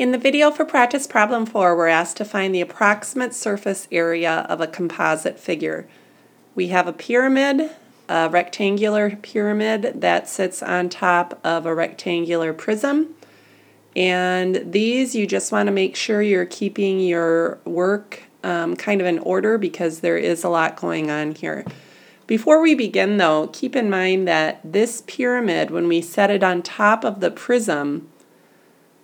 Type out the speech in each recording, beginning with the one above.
In the video for practice problem 4, we're asked to find the approximate surface area of a composite figure. We have a pyramid, a rectangular pyramid that sits on top of a rectangular prism. And these, you just want to make sure you're keeping your work um, kind of in order because there is a lot going on here. Before we begin, though, keep in mind that this pyramid, when we set it on top of the prism,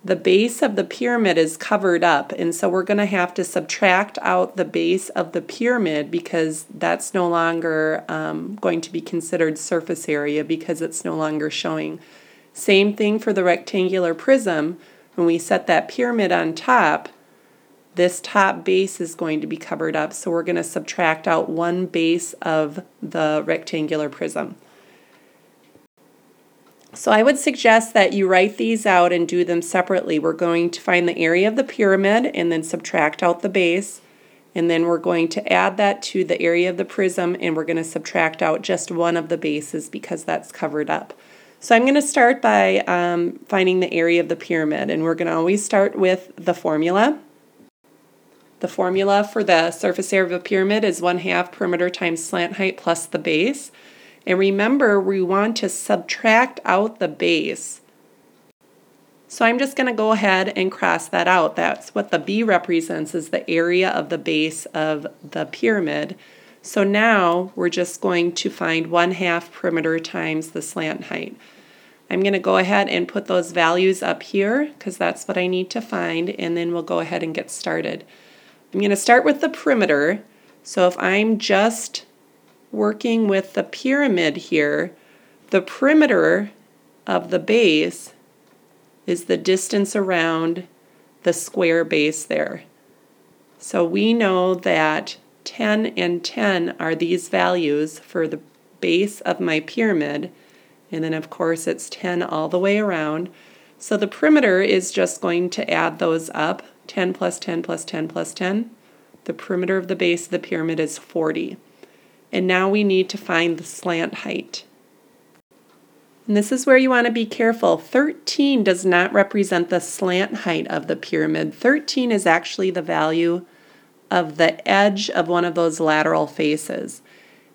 the base of the pyramid is covered up, and so we're going to have to subtract out the base of the pyramid because that's no longer um, going to be considered surface area because it's no longer showing. Same thing for the rectangular prism. When we set that pyramid on top, this top base is going to be covered up, so we're going to subtract out one base of the rectangular prism. So I would suggest that you write these out and do them separately. We're going to find the area of the pyramid and then subtract out the base. And then we're going to add that to the area of the prism and we're going to subtract out just one of the bases because that's covered up. So I'm going to start by um, finding the area of the pyramid and we're going to always start with the formula. The formula for the surface area of a pyramid is 1 half perimeter times slant height plus the base. And remember, we want to subtract out the base. So I'm just going to go ahead and cross that out. That's what the B represents is the area of the base of the pyramid. So now we're just going to find 1 half perimeter times the slant height. I'm going to go ahead and put those values up here because that's what I need to find and then we'll go ahead and get started. I'm going to start with the perimeter. So if I'm just working with the pyramid here, the perimeter of the base is the distance around the square base there. So we know that 10 and 10 are these values for the base of my pyramid. And then, of course, it's 10 all the way around. So the perimeter is just going to add those up 10 plus 10 plus 10 plus 10. The perimeter of the base of the pyramid is 40. And now we need to find the slant height. And this is where you want to be careful. 13 does not represent the slant height of the pyramid. 13 is actually the value of the edge of one of those lateral faces.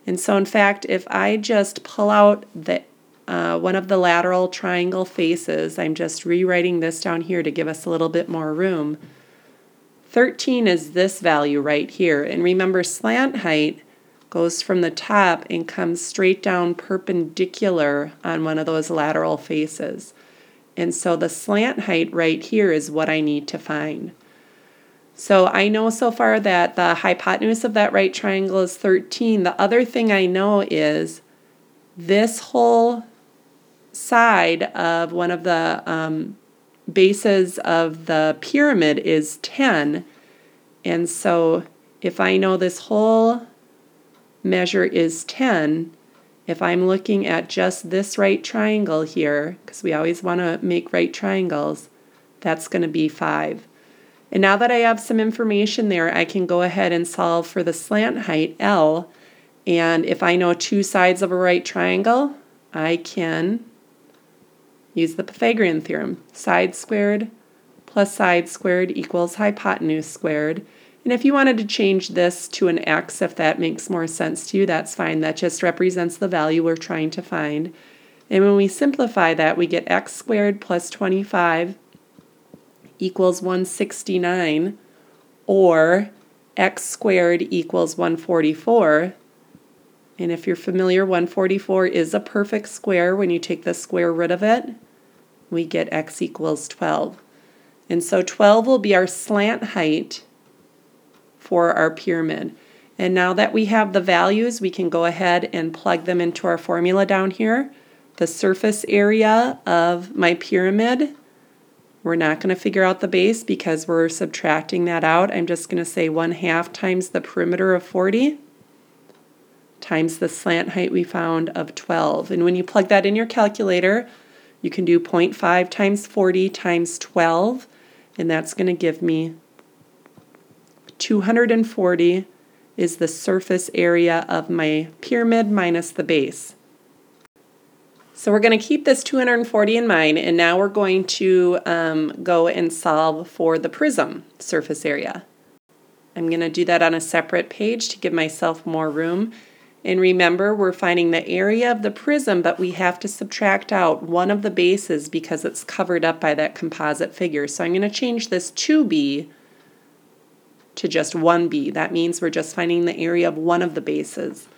And so, in fact, if I just pull out the uh, one of the lateral triangle faces, I'm just rewriting this down here to give us a little bit more room. 13 is this value right here. And remember, slant height goes from the top and comes straight down perpendicular on one of those lateral faces. And so the slant height right here is what I need to find. So I know so far that the hypotenuse of that right triangle is 13. The other thing I know is this whole side of one of the um, bases of the pyramid is 10. And so if I know this whole measure is 10, if I'm looking at just this right triangle here, because we always want to make right triangles, that's going to be 5. And now that I have some information there, I can go ahead and solve for the slant height, L. And if I know two sides of a right triangle, I can use the Pythagorean theorem. Side squared plus side squared equals hypotenuse squared. And if you wanted to change this to an x, if that makes more sense to you, that's fine. That just represents the value we're trying to find. And when we simplify that, we get x squared plus 25 equals 169, or x squared equals 144. And if you're familiar, 144 is a perfect square. When you take the square root of it, we get x equals 12. And so 12 will be our slant height for our pyramid. And now that we have the values, we can go ahead and plug them into our formula down here. The surface area of my pyramid, we're not going to figure out the base because we're subtracting that out. I'm just going to say 1 half times the perimeter of 40 times the slant height we found of 12. And when you plug that in your calculator, you can do 0.5 times 40 times 12, and that's going to give me 240 is the surface area of my pyramid minus the base. So we're going to keep this 240 in mind, and now we're going to um, go and solve for the prism surface area. I'm going to do that on a separate page to give myself more room. And remember, we're finding the area of the prism, but we have to subtract out one of the bases because it's covered up by that composite figure. So I'm going to change this 2b to just 1b. That means we're just finding the area of one of the bases.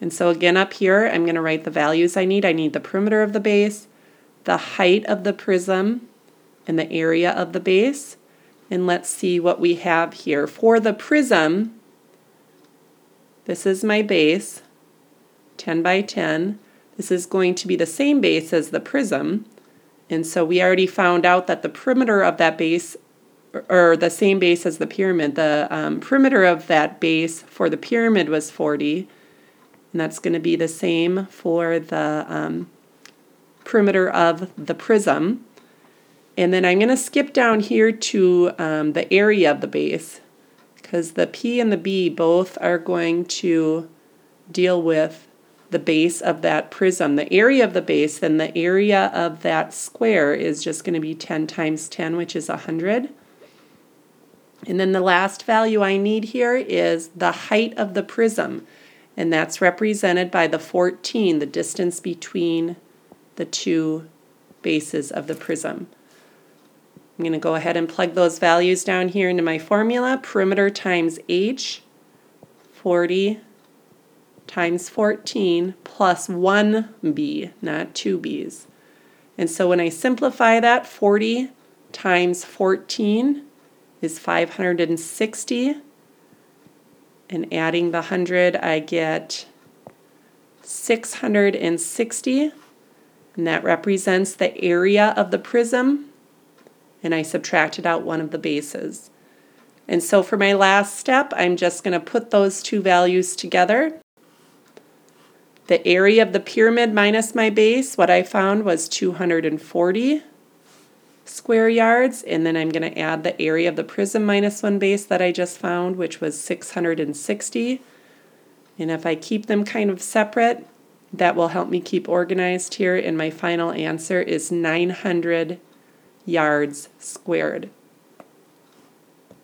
And so again up here, I'm going to write the values I need. I need the perimeter of the base, the height of the prism, and the area of the base. And let's see what we have here. For the prism, this is my base, 10 by 10. This is going to be the same base as the prism. And so we already found out that the perimeter of that base, or the same base as the pyramid, the um, perimeter of that base for the pyramid was 40 and that's going to be the same for the um, perimeter of the prism. And then I'm going to skip down here to um, the area of the base because the P and the B both are going to deal with the base of that prism. The area of the base, then the area of that square is just going to be 10 times 10, which is 100. And then the last value I need here is the height of the prism and that's represented by the 14, the distance between the two bases of the prism. I'm going to go ahead and plug those values down here into my formula. Perimeter times h, 40 times 14 plus 1b, not 2 b's. And so when I simplify that, 40 times 14 is 560 and adding the 100, I get 660, and that represents the area of the prism, and I subtracted out one of the bases. And so for my last step, I'm just going to put those two values together. The area of the pyramid minus my base, what I found was 240 square yards, and then I'm going to add the area of the prism minus one base that I just found, which was 660. And if I keep them kind of separate, that will help me keep organized here, and my final answer is 900 yards squared.